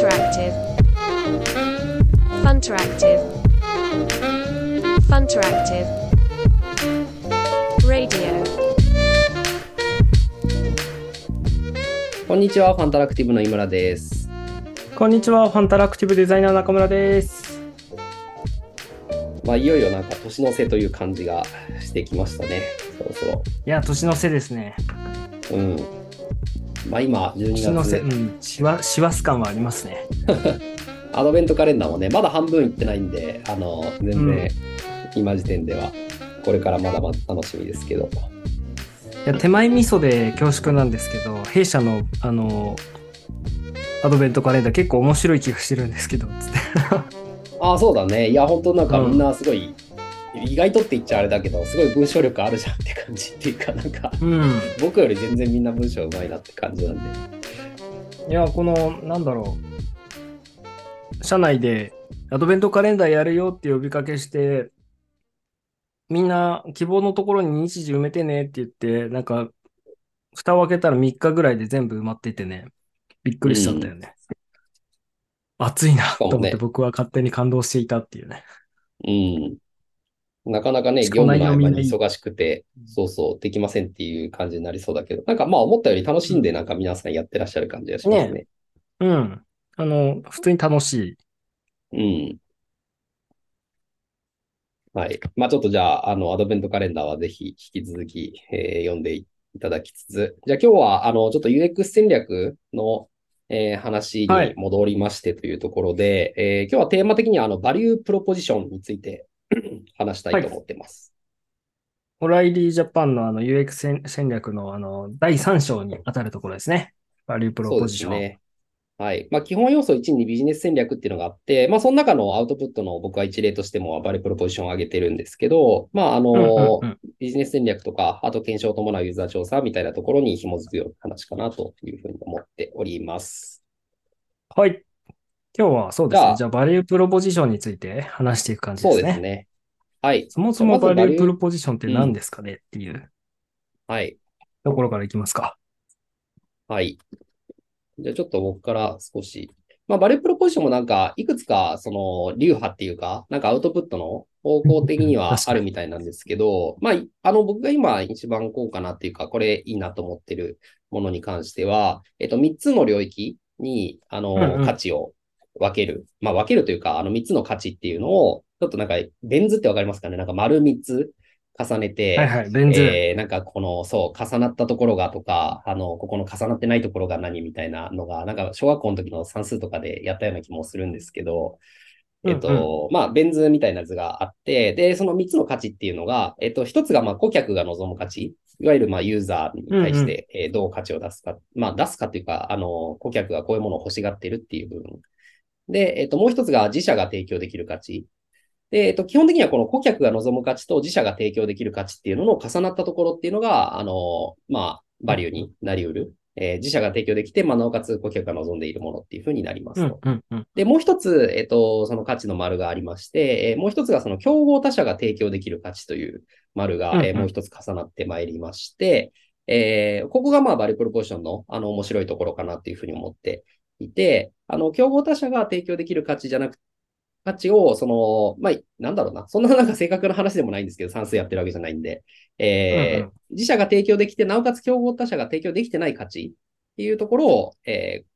Funteractive. Funteractive. Funteractive. Radio. こんにちは、ファンタラクティブの井村です。こんにちは、ファンタラクティブデザイナー中村です。まあ、いよいよなんか年の瀬という感じがしてきましたね。そろそろ。いや、年の瀬ですね。うん。まあ今、12年の瀬、月、うん、しわ、しわす感はありますね。アドベントカレンダーもね、まだ半分いってないんで、あの、全然、うん今時点では、これからまだまだ楽しみですけど。いや、手前味噌で恐縮なんですけど、弊社の、あの、アドベントカレンダー結構面白い気がしてるんですけど、つって。ああ、そうだね。いや、本当なんかうんみんなすごい、意外とって言っちゃあれだけど、すごい文章力あるじゃんって感じっていうか、なんか、うん。僕より全然みんな文章うまいなって感じなんで。いや、この、なんだろう。社内でアドベントカレンダーやるよって呼びかけして、みんな希望のところに日時埋めてねって言って、なんか、蓋を開けたら3日ぐらいで全部埋まっててね、びっくりしたんだよね。熱いなと思って僕は勝手に感動していたっていうね。うん。なかなかね、業務の合間に忙しくて、そうそう、できませんっていう感じになりそうだけど、なんかまあ思ったより楽しんでなんか皆さんやってらっしゃる感じがしますね。うん。あの、普通に楽しい。うん。はい。まあちょっとじゃあ、あの、アドベントカレンダーはぜひ引き続き、えー読んでいただきつつ、じゃあ今日は、あの、ちょっと UX 戦略の、えー話にはい戻りましてというところで、えー今日はテーマ的には、あの、バリュープロポジションについて話したいと思ってます。オライリージャパンのあの UX 戦戦略のあの第3章に当たるところですね。 value pro そう position。ね。はい。まあ、基本要素1にビジネス戦略っていうのがあって、まあ、その中のアウトプットの僕は一例としても value proposition を上げてるんですけど、まあ、あの、ビジネス戦略とか、あと検証を伴うユーザー調査みたいなところに紐づくような話かなというふうに思っております。はい。今日はそうですじゃあね。じゃあ、バリュープロポジションについて話していく感じそうですね。ですね。はい。そもそもバリュープバロポジションって何ですかねっていうはい。ところからいきますか。はい。じゃあちょっと僕から少し。まあ、バリュープロポジションもなんか、いくつか、その、流派っていうか、なんかアウトプットの方向的には あるみたいなんですけど、まあ、いあの、僕が今一番こうかなっていうか、これいいなと思ってるものに関しては、えっと、3つの領域に、あの、うんうん価値を分ける。まあ、分けるというか、あの3つの価値っていうのを、ちょっとなんか、ベン図ってわかりますかね？なんか丸3つ重ねて、はいはい。ベン図。えーなんかこの、そう、重なったところがとか、あの、ここの重なってないところが何みたいなのが、なんか小学校の時の算数とかでやったような気もするんですけど、えっと、まあ、ベン図みたいな図があって、で、その3つの価値っていうのが、えっと、1つが、まあ、顧客が望む価値。いわゆる、まあ、ユーザーに対して、えーどう価値を出すか。まあ、出すかっていうか、あの、顧客がこういうものを欲しがってるっていう部分。で、えっと、もう一つが自社が提供できる価値。で、えっと、基本的にはこの顧客が望む価値と自社が提供できる価値っていうのの重なったところっていうのが、あの、まあ、バリューになり得る。えー自社が提供できて、まあ、なおかつ顧客が望んでいるものっていうふうになりますうんと。うんうん。で、もう一つ、えっと、その価値の丸がありまして、えーもう一つがその競合他社が提供できる価値という丸が、うんうんえーもう一つ重なってまいりまして、えーここがまあバリュープロポーションのあの面白いところかなっていうふうに思っていて、あの、競合他社が提供できる価値じゃなく価値を、その、まあ、なんだろうな。そんななんか正確な話でもないんですけど、算数やってるわけじゃないんで、えーうんうん自社が提供できて、なおかつ競合他社が提供できてない価値っていうところを、えー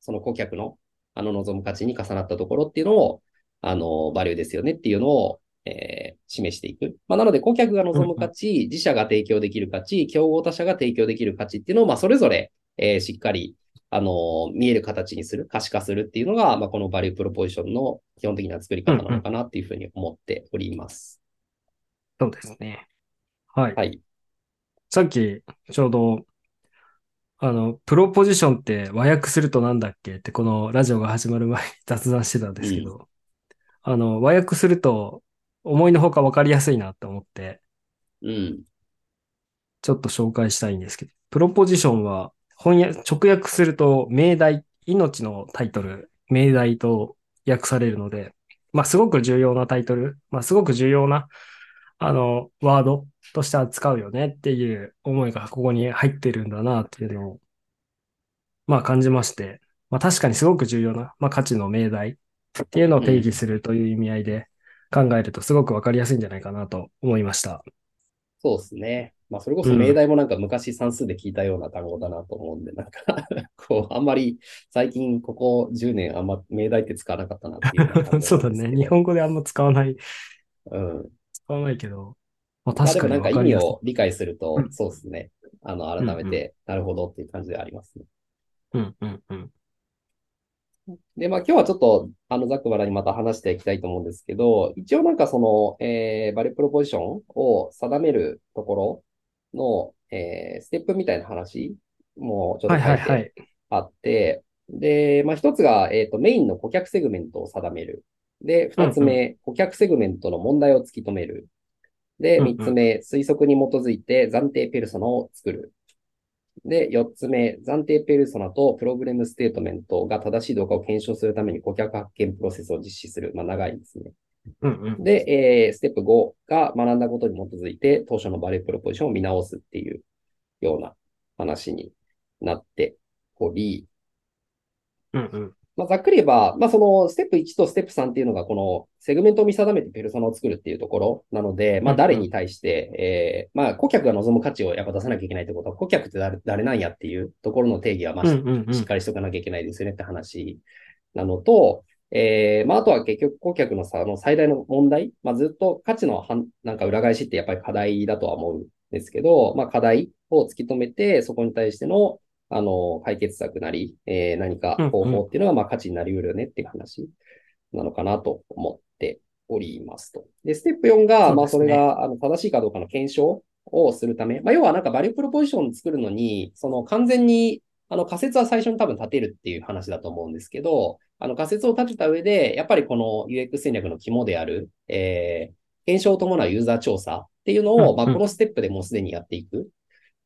その顧客のあの望む価値に重なったところっていうのを、あの、バリューですよねっていうのを、えー示していく。まあ、なので、顧客が望む価値、自社が提供できる価値、競合他社が提供できる価値っていうのを、まあ、それぞれ、えーしっかり、あの、見える形にする、可視化するっていうのが、まあ、このバリュープロポジションの基本的な作り方なのかなっていうふうに思っております。そうですね。はい。はい。さっき、ちょうど、あの、プロポジションって和訳するとなんだっけって、このラジオが始まる前に雑談してたんですけど、あの、和訳すると、思いのほかわかりやすいなと思って、うん。ちょっと紹介したいんですけど、プロポジションは翻訳、直訳すると命題、命のタイトル、命題と訳されるので、まあすごく重要なタイトル、まあすごく重要な、あの、ワードとして扱うよねっていう思いがここに入ってるんだなっていうのを、まあ感じまして、まあ確かにすごく重要な、まあ価値の命題っていうのを定義するという意味合いで考えるとすごくわかりやすいんじゃないかなと思いました。そうですね。まあ、それこそ命題もなんか昔算数で聞いたような単語だなと思うんで、なんか こう、あんまり最近ここ10年あんま命題って使わなかったなっていうそう。だね。日本語であんま使わない、うん。使わないけど、まあまあ確かでもなんか意味。を理解するとう、んそうですね。あの、改めて、なるほどっていう感じではありますね。うんうんうん。で、まあ今日はちょっと、あの、ざっくばらにまた話していきたいと思うんですけど、一応なんかその、えー、 value proposition を定めるところの、えー、ステップみたいな話もちょっはいと書いいはい。あって、で、まあ一つが、えっと、メインの顧客セグメントを定める。で、二つ目、顧客セグメントの問題を突き止める。で、うんうん三つ目、推測に基づいて暫定ペルソナを作る。で、四つ目、暫定ペルソナと problem statement が正しいどうかを検証するために顧客発見プロセスを実施する。まあ長いですね。うんうん。で、えー、ステップ5が学んだことに基づいて当初の value proposition を見直すっていうような話になっており、うんうん。まあ、ざっくり言えば、まあ、その、ステップ1とステップ3っていうのが、この、セグメントを見定めてペルソナを作るっていうところなので、まあ、誰に対して、えー、まあ、顧客が望む価値をやっぱ出さなきゃいけないってことは、顧客って誰誰なんやっていうところの定義は、まあ、しっかりしとかなきゃいけないですよねって話なのと、えー、まあ、あとは結局顧客のさ、あの最大の問題、まあ、ずっと価値のはんなんか裏返しってやっぱり課題だとは思うんですけど、まあ、課題を突き止めて、そこに対しての、あの、解決策なり、えー何か方法っていうのが、まあ、価値になり得るよねっていう話なのかなと思っておりますと。で、ステップ4が、まあ、それが、あの、正しいかどうかの検証をするため、まあ、要はなんかバリュープロポジションを作るのに、その完全に、あの、仮説は最初に多分立てるっていう話だと思うんですけど、あの、仮説を立てた上で、やっぱりこの UX 戦略の肝である、えー、検証を伴うユーザー調査っていうのを、まあ、このステップでもうすでにやっていく。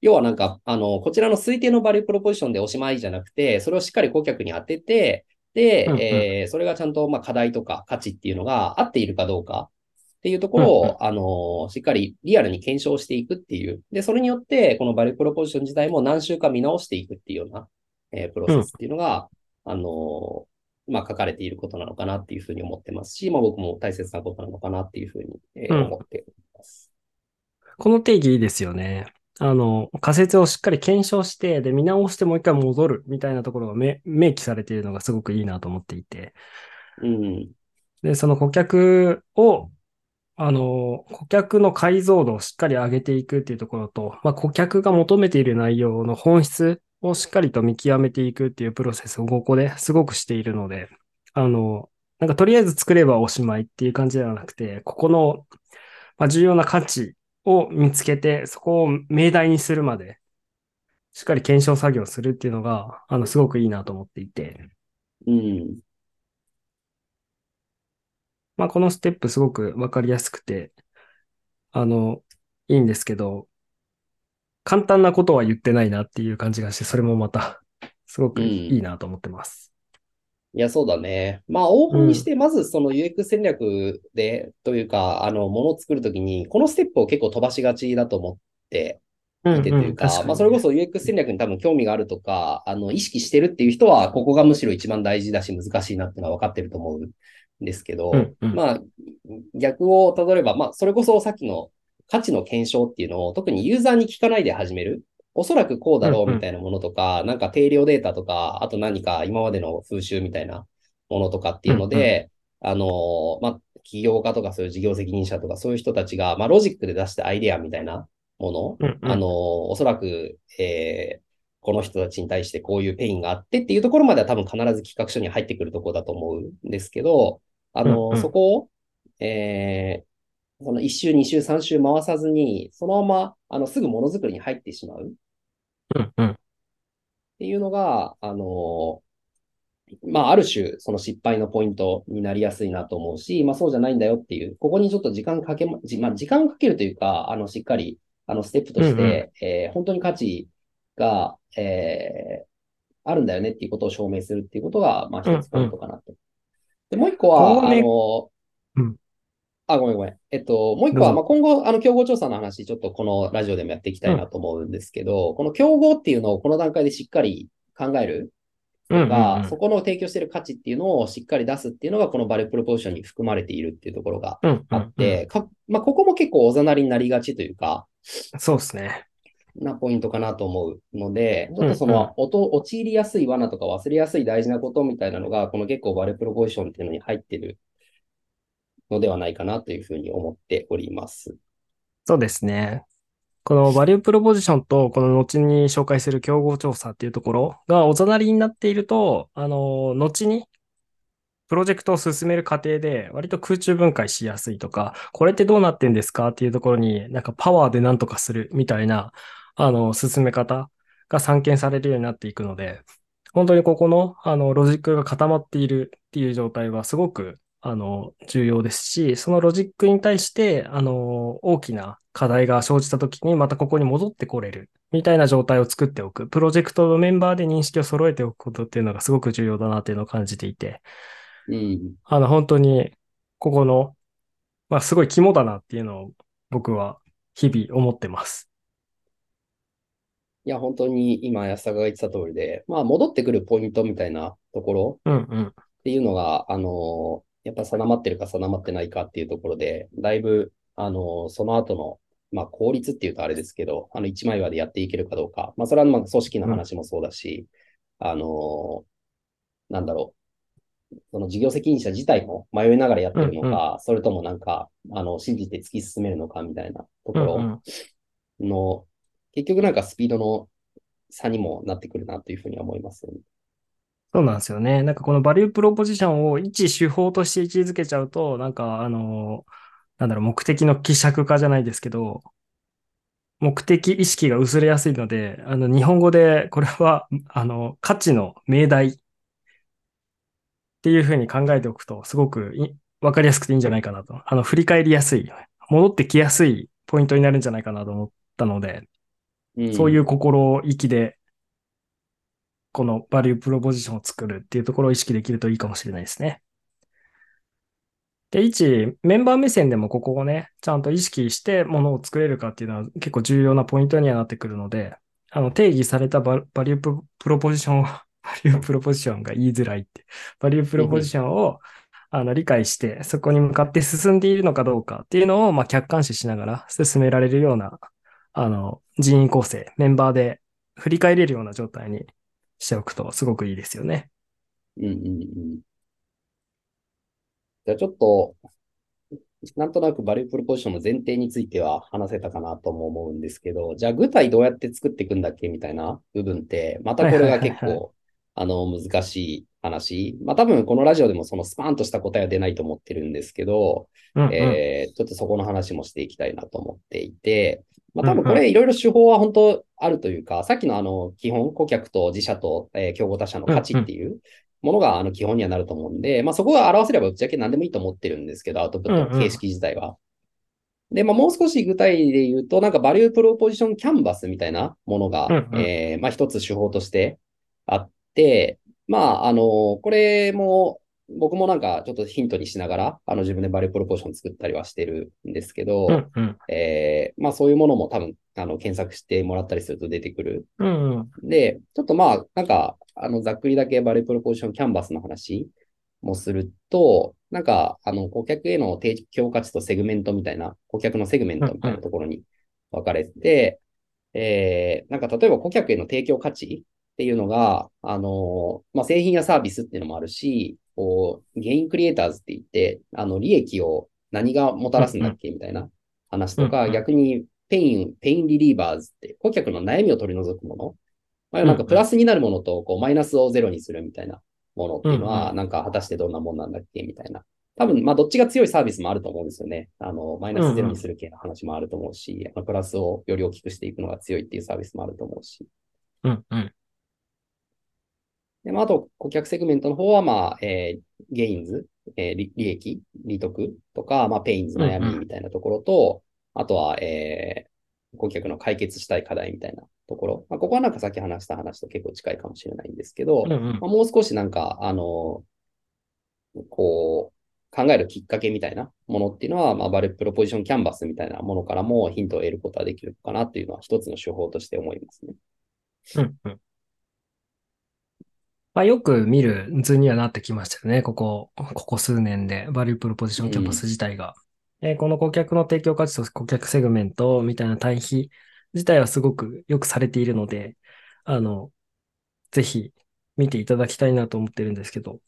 要はなんか、あの、こちらの推定のバリュープロポジションでおしまいじゃなくて、それをしっかり顧客に当てて、で、えーそれがちゃんと、まあ、課題とか価値っていうのが合っているかどうかっていうところを、うんうんあの、しっかりリアルに検証していくっていう。で、それによって、このバリュープロポジション自体も何週か見直していくっていうような、えープロセスっていうのが、あの、まあ、書かれていることなのかなっていうふうに思ってますし、まあ、僕も大切なことなのかなっていうふうに、えーうん思っております。この定義いいですよね。あの、仮説をしっかり検証して、で、見直してもう一回戻るみたいなところがめ明記されているのがすごくいいなと思っていて。うん。で、その顧客を、あの、顧客の解像度をしっかり上げていくっていうところと、まあ、顧客が求めている内容の本質をしっかりと見極めていくっていうプロセスをここですごくしているので、あの、なんかとりあえず作ればおしまいっていう感じではなくて、ここの、重要な価値を見つけて、そこを命題にするまで、しっかり検証作業するっていうのが、あの、すごくいいなと思っていて、うん。まあ、このステップすごくわかりやすくて、あの、いいんですけど、簡単なことは言ってないなっていう感じがして、それもまた、すごくいいなと思ってます。いや、そうだね。まあ、往々にして、まずその UX 戦略で、というか、あの、ものを作るときに、このステップを結構飛ばしがちだと思ってうんいてというか、まあ、それこそ UX 戦略に多分興味があるとか、あの、意識してるっていう人は、ここがむしろ一番大事だし、難しいなっていうのは分かってると思うんですけど、うんうん。まあ、逆をたどれば、まあ、それこそさっきの価値の検証っていうのを、特にユーザーに聞かないで始める。おそらくこうだろうみたいなものとか、なんか定量データとか、あと何か今までの風習みたいなものとかっていうので、あの、まあ、起業家とかそういう事業責任者とかそういう人たちが、まあ、ロジックで出したアイデアみたいなもの、うんうん。あの、おそらく、えーこの人たちに対してこういう pain があってっていうところまでは多分必ず企画書に入ってくるところだと思うんですけど、あの、うんうんそこを、えーその1週、2週、3週回さずに、そのまま、あの、すぐものづくりに入ってしまうっうんうん。ていうのが、あの、まあ、ある種、その失敗のポイントになりやすいなと思うし、まあ、そうじゃないんだよっていう、ここにちょっと時間かけま、じまあ、時間をかけるというか、あの、しっかり、あの、ステップとして、うんうんえー本当に価値が、えーあるんだよねっていうことを証明するっていうことが、まあ、一つポイントかなと。で、もう一個は、あの、うん。あ、ごめんごめん。えっと、もう一個は、まあ、今後、あの、競合調査の話、ちょっとこのラジオでもやっていきたいなと思うんですけど、この競合っていうのをこの段階でしっかり考える。とか、うんうん。うんそこの提供してる価値っていうのをしっかり出すっていうのが、このバリュープロポーションに含まれているっていうところがうんうんあって、かまあ、ここも結構おざなりになりがちというか、そうですね。なポイントかなと思うので、ちょっとそうんうんの、音陥りやすい罠とか忘れやすい大事なことみたいなのが、この結構バリュープロポーションっていうのに入ってるのではないかなというふうに思っております。そうですね。この value proposition と、この後に紹介する競合調査っていうところがおざなりになっていると、あの、後にプロジェクトを進める過程で割と空中分解しやすいとか、これってどうなってんですかっていうところになんかパワーでなんとかするみたいな、あの、進め方が散見されるようになっていくので、本当にここの、あの、ロジックが固まっているっていう状態はすごく、あの、重要ですし、そのロジックに対して、あの、大きな課題が生じたときにまたここに戻ってこれるみたいな状態を作っておく。プロジェクトのメンバーで認識を揃えておくことっていうのがすごく重要だなっていうのを感じていて、うん。あの、本当に、ここの、まあ、すごい肝だなっていうのを僕は日々思ってます。いや、本当に今安田が言ってた通りで、まあ、戻ってくるポイントみたいなところうんうん。っていうのが、あの、やっぱ定まってるか定まってないかっていうところで、だいぶ、あの、その後の、まあ、効率っていうとあれですけど、あの、一枚岩でやっていけるかどうか。まあ、それはまあ、組織の話もそうだし、あの、なんだろう。その事業責任者自体も迷いながらやってるのか、それともなんか、あの、信じて突き進めるのかみたいなとこうんうろん。の、結局なんかスピードの差にもなってくるなというふうに思いますね。そうなんですよね。なんかこのバリュープロポジションを一手法として位置づけちゃうと、なんかあの、なんだろう、目的の希釈化じゃないですけど、目的意識が薄れやすいので、あの、日本語でこれは、あの、価値の命題っていうふうに考えておくと、すごくわかりやすくていいんじゃないかなと。あの、振り返りやすい、戻ってきやすいポイントになるんじゃないかなと思ったので、そういう心意気で、このバリュープロポジションを作るっていうところを意識できるといいかもしれないですね。で、一、メンバー目線でもここをね、ちゃんと意識してものを作れるかっていうのは結構重要なポイントにはなってくるので、あの、定義された value p proposition を、value proposition が言いづらいって、 value proposition を、あの、理解して、そこに向かって進んでいるのかどうかっていうのを、まあ、客観視しながら進められるような、あの、人員構成、メンバーで振り返れるような状態にしておくとすごくいいですよね。うんうんうん。じゃあちょっと、なんとなく value proposition の前提については話せたかなとも思うんですけど、じゃあ具体どうやって作っていくんだっけみたいな部分って、またこれが結はいはいはい構、あの、難しい話。まあ多分このラジオでもそのスパーンとした答えは出ないと思ってるんですけど、うんうん。えーちょっとそこの話もしていきたいなと思っていて、まあ多分これいろいろ手法は本当あるというか、さっきのあの基本、顧客と自社と、えー競合他社の価値っていうものがあの基本にはなると思うんで、まあそこが表せればぶっちゃけ何でもいいと思ってるんですけど、アウトプットの形式自体は。で、まあもう少し具体で言うと、なんかバリュープロポジションキャンバスみたいなものが、うんうんえーまあ一つ手法としてあって、まああの、これも僕もなんかちょっとヒントにしながら、あの自分で value proposition 作ったりはしてるんですけど、うんうん。えーまあそういうものも多分、あの、検索してもらったりすると出てくる。うんうん。で、ちょっとまあ、なんか、あの、ざっくりだけ value proposition canvas の話もすると、なんか、あの、顧客への提供価値とセグメントみたいな、顧客のセグメントみたいなところに分かれて、えーなんか例えば顧客への提供価値っていうのが、あの、まあ、製品やサービスっていうのもあるし、こう、 gain creators って言って、あの、利益を何がもたらすんだっけみたいな話とか、うんうん逆に pain、pain relievers って、顧客の悩みを取り除くもの。まあ、なんかプラスになるものと、こう、マイナスをゼロにするみたいなものっていうのうんは、なんか果たしてどんなもんなんだっけみたいな。多分、まあ、どっちが強いサービスもあると思うんですよね。あの、マイナスゼロにする系の話もあると思うし、あのプラスをより大きくしていくのが強いっていうサービスもあると思うし。うんうん。で、まあ、あと、顧客セグメントの方は、まあ、えー gains、えー利利益、利得とか、まあ、 pains、悩うんうんみみたいなところと、あとは、えー顧客の解決したい課題みたいなところ。まあ、ここはなんかさっき話した話と結構近いかもしれないんですけど、うんうんまあ、もう少しなんか、あの、こう、考えるきっかけみたいなものっていうのは、まあ、 value proposition canvas みたいなものからもヒントを得ることができるかなっていうのは一つの手法として思いますね。うんうん。まあ、よく見る図にはなってきましたよね。ここ、ここ数年で、 value proposition canvas 自体が。えーこの顧客の提供価値と顧客セグメントみたいな対比自体はすごくよくされているので、あの、ぜひ見ていただきたいなと思ってるんですけど、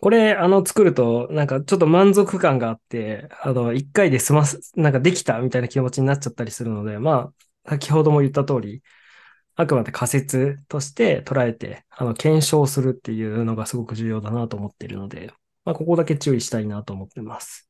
これ、あの、作ると、なんかちょっと満足感があって、あの、一回で済ます、なんかできたみたいな気持ちになっちゃったりするので、まあ、先ほども言った通り、あくまで仮説として捉えて、あの、検証するっていうのがすごく重要だなと思っているので、まあ、ここだけ注意したいなと思ってます。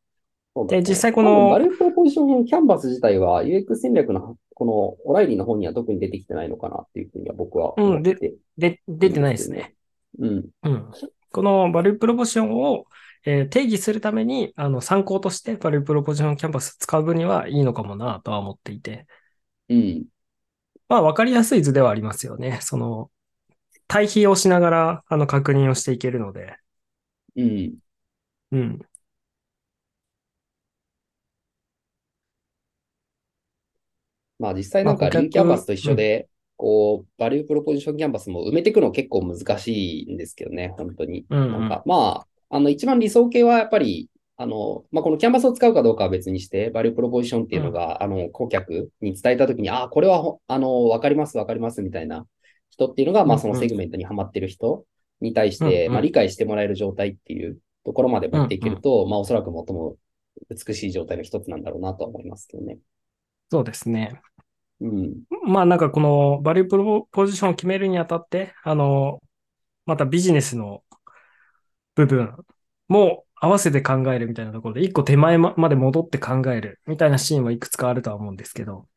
そうだねで実際この value proposition canvas 自体は UX 戦略のこのオライリーの本には特に出てきてないのかなっていうふうには僕は思ってて。で、出てないですね。うん。うん。この value proposition を、えー定義するために、あの、参考として value proposition canvas 使う分にはいいのかもなとは思っていて、うん。まあ、わかりやすい図ではありますよね。その、対比をしながら、あの、確認をしていけるので、うん。うん。まあ実際なんかリンキャンバスと一緒で、こう、バリュープロポジションキャンバスも埋めていくの結構難しいんですけどね、本当に。うんうんなんか、まあ、あの、一番理想形はやっぱり、あの、まあ、このキャンバスを使うかどうかは別にして、バリュープロポジションっていうのが、あの、顧客に伝えたときに、ああ、これはほ、あの、わかります、わかります、みたいな人っていうのが、まあ、そのセグメントにはまってる人に対して、うんうんまあ、理解してもらえる状態っていうところまで持っていけると、まあ、おそらく最も美しい状態の一つなんだろうなとは思いますけどね。そうですね。うん。まあなんかこのバリュープロポジションを決めるにあたって、あの、またビジネスの部分も合わせて考えるみたいなところで、一個手前ままで戻って考えるみたいなシーンはいくつかあるとは思うんですけど、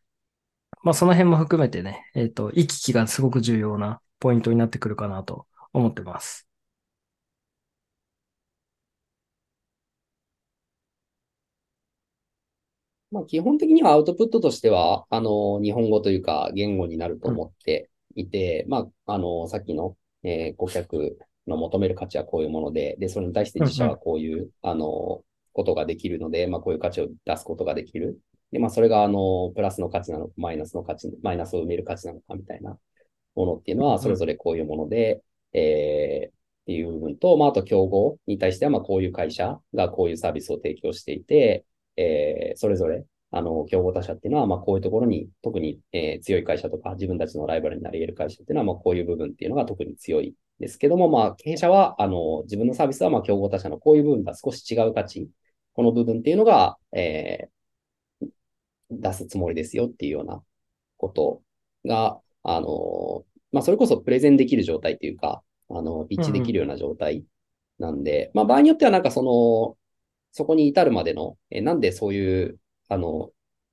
まあその辺も含めてね、えっ、と、行き来がすごく重要なポイントになってくるかなと思ってます。まあ、基本的にはアウトプットとしては、あの、日本語というか言語になると思っていて、まあ、あの、さっきの、えー顧客の求める価値はこういうもので、で、それに対して自社はこういう、あの、ことができるので、まあ、こういう価値を出すことができる。で、まあ、それが、あの、プラスの価値なのか、マイナスの価値、マイナスを埋める価値なのかみたいなものっていうのは、それぞれこういうもので、えーっていう部分と、まあ、あと競合に対しては、まあ、こういう会社がこういうサービスを提供していて、えーそれぞれ、あの、競合他社っていうのは、まあ、こういうところに、特に、えー強い会社とか、自分たちのライバルになり得る会社っていうのは、まあ、こういう部分っていうのが特に強いですけども、まあ、経営者は、あの、自分のサービスは、まあ、競合他社のこういう部分が少し違う価値、この部分っていうのが、えー出すつもりですよっていうようなことが、あの、まあ、それこそプレゼンできる状態っていうか、あの、一致できるような状態なんで、まあ、場合によってはなんかその、そこに至るまでの、え、なんでそういう、あの、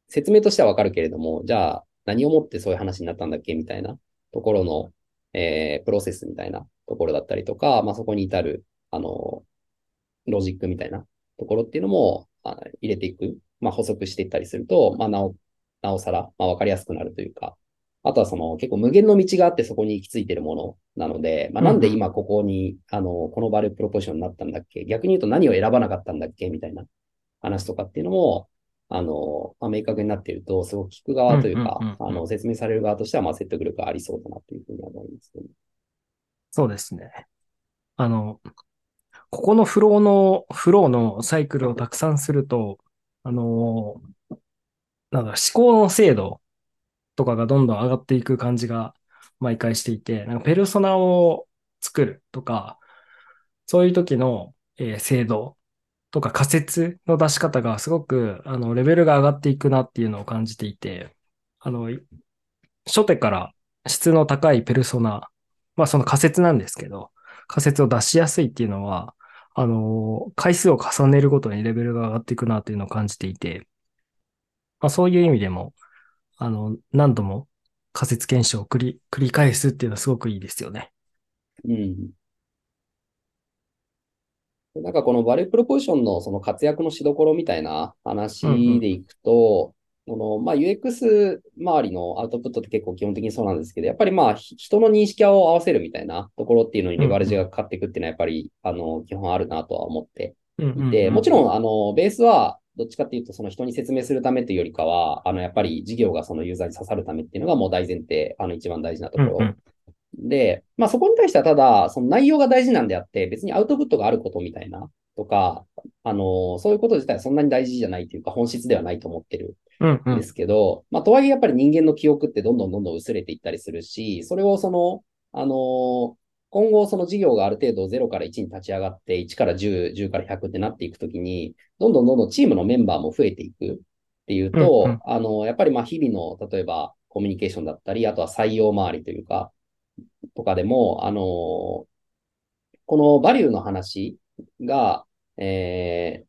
説明としてはわかるけれども、じゃあ何をもってそういう話になったんだっけみたいなところの、えープロセスみたいなところだったりとか、まあ、そこに至る、あの、ロジックみたいなところっていうのも、あ入れていく、まあ、補足していったりすると、まあ、なお、なおさら、まあ、わかりやすくなるというか、あとはその結構無限の道があってそこに行き着いているものなので、まあ、なんで今ここに、あの、このバルプロポジションになったんだっけ？逆に言うと何を選ばなかったんだっけ？みたいな話とかっていうのも、あの、まあ、明確になっていると、すごく聞く側というかあの、説明される側としては、まあ、説得力がありそうだなというふうには思いますね。そうですね。あの、ここのフローの、フローのサイクルをたくさんすると、あの、なんだ、思考の精度とかがどんどん上がっていく感じが毎回していて、なんかペルソナを作るとか、そういう時の、えー精度とか仮説の出し方がすごく、あの、レベルが上がっていくなっていうのを感じていて、あの、初手から質の高いペルソナ、まあその仮説なんですけど、仮説を出しやすいっていうのは、あの、回数を重ねるごとにレベルが上がっていくなっていうのを感じていて、まあそういう意味でも、あの、何度も仮説検証を繰り、繰り返すっていうのはすごくいいですよね。うん。なんかこのバリュープロポジションのその活躍のしどころみたいな話でいくと、この、まあ UX 周りのアウトプットって結構基本的にそうなんですけど、やっぱりまあひ人の認識を合わせるみたいなところっていうのにレバレッジがかかっていくっていうのはやっぱり、あの、基本あるなとは思っていて、もちろん、あの、ベースは、どっちかっていうと、その人に説明するためというよりかは、あの、やっぱり事業がそのユーザーに刺さるためっていうのがもう大前提、あの、一番大事なところで、まあそこに対してはただ、その内容が大事なんであって、別にアウトプットがあることみたいな、とか、あの、そういうこと自体はそんなに大事じゃないというか、本質ではないと思ってるんですけど、うんうん、まあとはいえやっぱり人間の記憶ってどんどんどんどん薄れていったりするし、それをその、あの、今後その事業がある程度0から1に立ち上がって、1から10、10から100ってなっていくときに、どんどんどんどんチームのメンバーも増えていくっていうと、うんうん、あの、やっぱりまあ日々の、例えばコミュニケーションだったり、あとは採用周りというか、とかでも、あの、このバリューの話が、えー、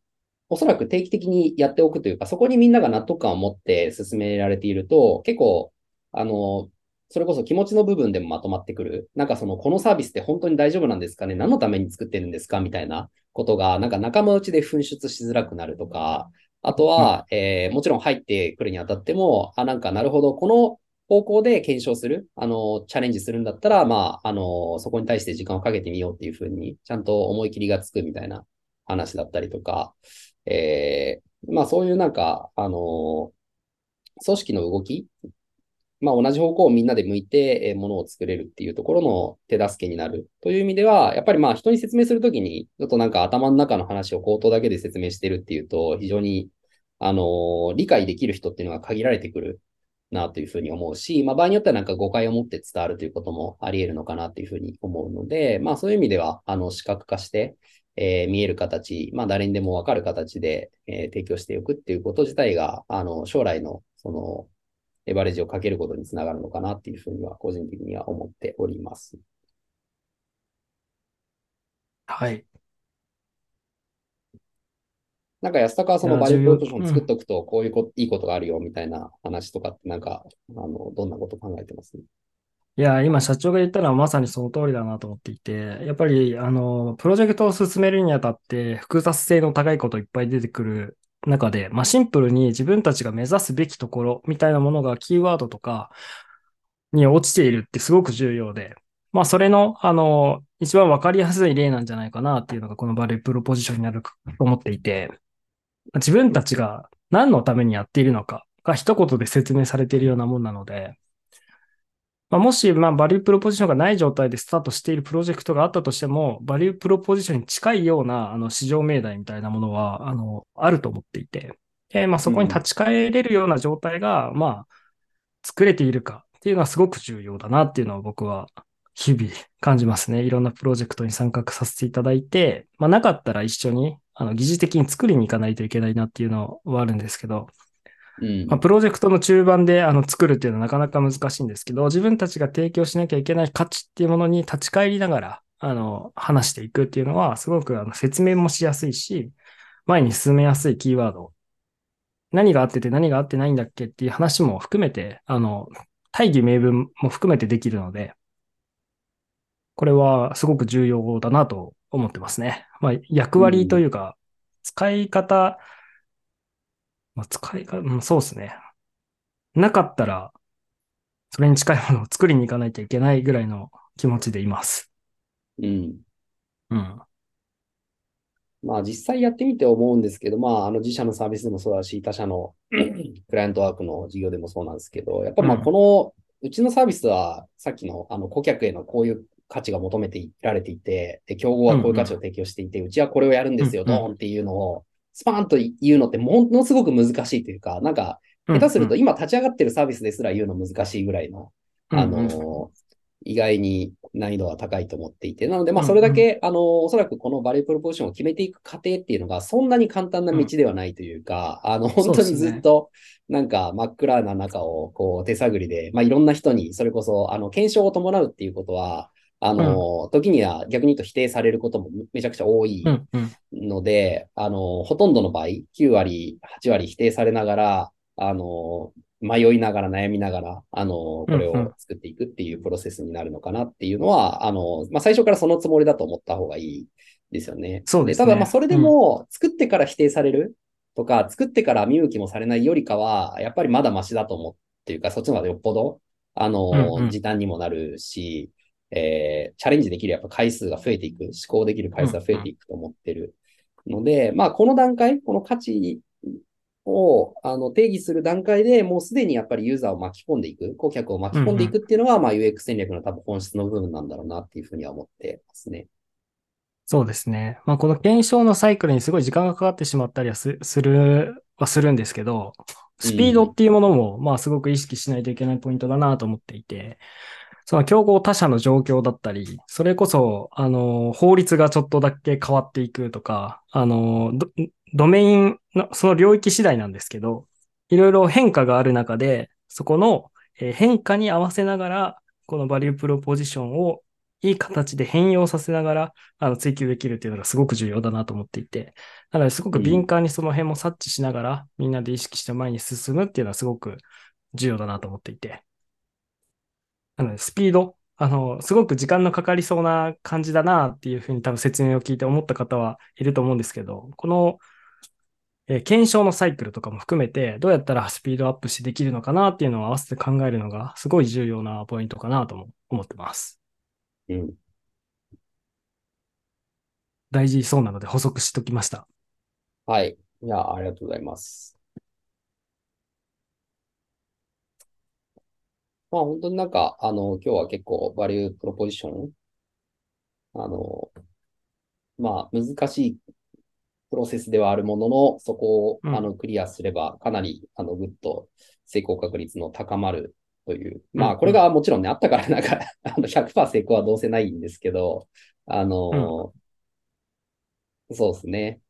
おそらく定期的にやっておくというか、そこにみんなが納得感を持って進められていると、結構、あの、それこそ気持ちの部分でもまとまってくる。なんかその、このサービスって本当に大丈夫なんですかね？何のために作ってるんですか？みたいなことが、なんか仲間内で噴出しづらくなるとか、あとは、うん、えー、もちろん入ってくるにあたっても、あ、なんかなるほど、この方向で検証する、あの、チャレンジするんだったら、まあ、あの、そこに対して時間をかけてみようっていうふうに、ちゃんと思い切りがつくみたいな話だったりとか、えー、まあそういうなんか、あの、組織の動きまあ、同じ方向をみんなで向いて、えものを作れるっていうところの手助けになるという意味では、やっぱりまあ人に説明するときに、ちょっとなんか頭の中の話を口頭だけで説明してるっていうと、非常に、あの、理解できる人っていうのが限られてくるなというふうに思うし、まあ場合によってはなんか誤解を持って伝わるということもあり得るのかなというふうに思うので、まあそういう意味では、あの、視覚化して、えー、見える形、まあ誰にでもわかる形で、えー、提供しておくっていうこと自体が、あの、将来の、その、レバレッジをかけることにつながるのかなっていうふうには、個人的には思っております。はい。なんか安高はそのバリュープロポーション作っとくと、こういうこ、いいことがあるよみたいな話とかって、なんか、あの、どんなこと考えてます？いや、今社長が言ったのはまさにその通りだなと思っていて、やっぱり、あの、プロジェクトを進めるにあたって複雑性の高いこといっぱい出てくる中で、まあ、シンプルに自分たちが目指すべきところみたいなものがキーワードとかに落ちているってすごく重要で、まあ、それの、あの、一番わかりやすい例なんじゃないかなっていうのがこのバレープロポジションになると思っていて、自分たちが何のためにやっているのかが一言で説明されているようなもんなので、まあ、もし、まあ、バリュープロポジションがない状態でスタートしているプロジェクトがあったとしても、バリュープロポジションに近いような、あの、市場命題みたいなものは、あの、あると思っていて、で、まあ、そこに立ち返れるような状態が、うん、まあ、作れているかっていうのはすごく重要だなっていうのは僕は日々感じますね。いろんなプロジェクトに参画させていただいて、まあ、なかったら一緒に、あの、疑似的に作りに行かないといけないなっていうのはあるんですけど、うんまあ、プロジェクトの中盤であの作るっていうのはなかなか難しいんですけど、自分たちが提供しなきゃいけない価値っていうものに立ち返りながら、あの、話していくっていうのは、すごくあの説明もしやすいし、前に進めやすいキーワード。何があってて何があってないんだっけっていう話も含めて、あの、大義名分も含めてできるので、これはすごく重要だなと思ってますね。まあ、役割というか、使い方、まあ、使い方、うん、そうですね。なかったら、それに近いものを作りに行かないといけないぐらいの気持ちでいます。うん。うん。まあ実際やってみて思うんですけど、まああの自社のサービスでもそうだし、他社の クライアントワークの事業でもそうなんですけど、やっぱまあこの、うちのサービスはさっきのあの顧客へのこういう価値が求めていられていて、で、競合はこういう価値を提供していて、うちはこれをやるんですよ、ドーンっていうのを、スパーンと言うのってものすごく難しいというか、なんか、下手すると今立ち上がってるサービスですら言うの難しいぐらいの、あの、意外に難易度は高いと思っていて、なので、まあ、それだけ、あの、おそらくこのバレープロポジションを決めていく過程っていうのが、そんなに簡単な道ではないというか、あの、本当にずっと、なんか真っ暗な中を、こう、手探りで、まあ、いろんな人に、それこそ、あの、検証を伴うっていうことは、あの、うん、時には逆に言うと否定されることもめちゃくちゃ多いので、うん。うん、あの、ほとんどの場合、9割、8割否定されながら、あの、迷いながら悩みながら、あの、これを作っていくっていうプロセスになるのかなっていうのは、うんうん、あの、まあ、最初からそのつもりだと思った方がいいですよね。そうですね。ただ、まあ、それでも、作ってから否定されるとか、うん、作ってから見向きもされないよりかは、やっぱりまだマシだと思うっていうか、そっちの方がよっぽど、あの、うんうん、時短にもなるし、えー、チャレンジできるやっぱ回数が増えていく、思考できる回数が増えていくと思ってるので、まあ、この段階、この価値をあの定義する段階でもうすでにやっぱりユーザーを巻き込んでいく、顧客を巻き込んでいくっていうのが、まあ UX 戦略の多分本質の部分なんだろうなっていうふうには思ってますね。そうですね。まあ、この検証のサイクルにすごい時間がかかってしまったりはすする、はするんですけど、スピードっていうものも、まあ、すごく意識しないといけないポイントだなと思っていて、その競合他社の状況だったり、それこそ、あの、法律がちょっとだけ変わっていくとか、あの、ドドメインの、その領域次第なんですけど、いろいろ変化がある中で、そこの変化に合わせながら、このバリュープロポジションをいい形で変容させながら、あの、追求できるっていうのがすごく重要だなと思っていて、なので、すごく敏感にその辺も察知しながら、みんなで意識して前に進むっていうのはすごく重要だなと思っていて。なので、スピード、あの、すごく時間のかかりそうな感じだなっていうふうに多分説明を聞いて思った方はいると思うんですけど、この、えー、検証のサイクルとかも含めて、どうやったらスピードアップしてできるのかなっていうのを合わせて考えるのが、すごい重要なポイントかなとも思ってます。うん。大事そうなので補足しときました。はい。いや、ありがとうございます。まあ本当になんか、あの、今日は結構バリュープロポジション、あの、まあ難しいプロセスではあるものの、そこを、あのクリアすれば、かなり、あの、ぐっと成功確率の高まるという。まあ、これがもちろんね、あったからなんか あの100%成功はどうせないんですけど、あの、うん、そうですね。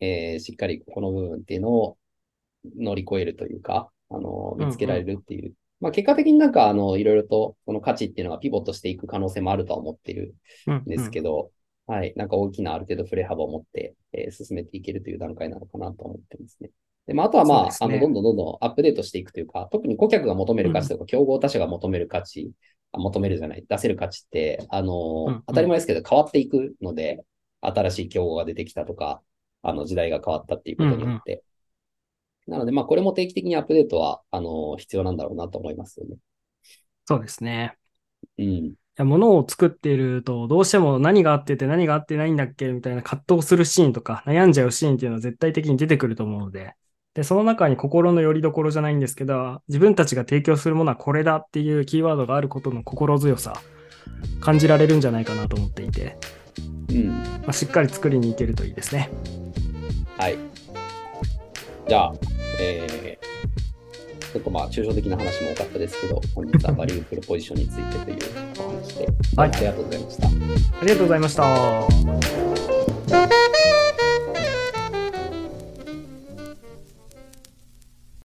えー、しっかりこの部分っていうのを乗り越えるというか、あの、見つけられるっていう。うんうん、まあ、結果的になんか、あの、いろいろと、その価値っていうのがピボットしていく可能性もあるとは思ってるんですけど、うんうん、はい。なんか大きなある程度振れ幅を持って、えー、進めていけるという段階なのかなと思ってますね。でまあ、あとはまあ、ね、あの、どんどんどんどんアップデートしていくというか、特に顧客が求める価値とか、うん、競合他社が求める価値、求めるじゃない、出せる価値って、あの、うん、当たり前ですけど変わっていくので、新しい競合が出てきたとか、あの、時代が変わったっていうことによって。なので、まあ、これも定期的にアップデートは、あの、必要なんだろうなと思いますよね。そうですね。うん。や、物を作っていると、どうしても何があってて何があってないんだっけみたいな葛藤するシーンとか、悩んじゃうシーンっていうのは絶対的に出てくると思うので、で、その中に心の拠り所じゃないんですけど、自分たちが提供するものはこれだっていうキーワードがあることの心強さ、感じられるんじゃないかなと思っていて、うん。まあ、しっかり作りに行けるといいですね。はい。じゃあ、えー、ちょっとまあ抽象的な話も多かったですけど、本日はバリュープロポジションについてというお話で、はい、ありがとうございました。ありがとうございました。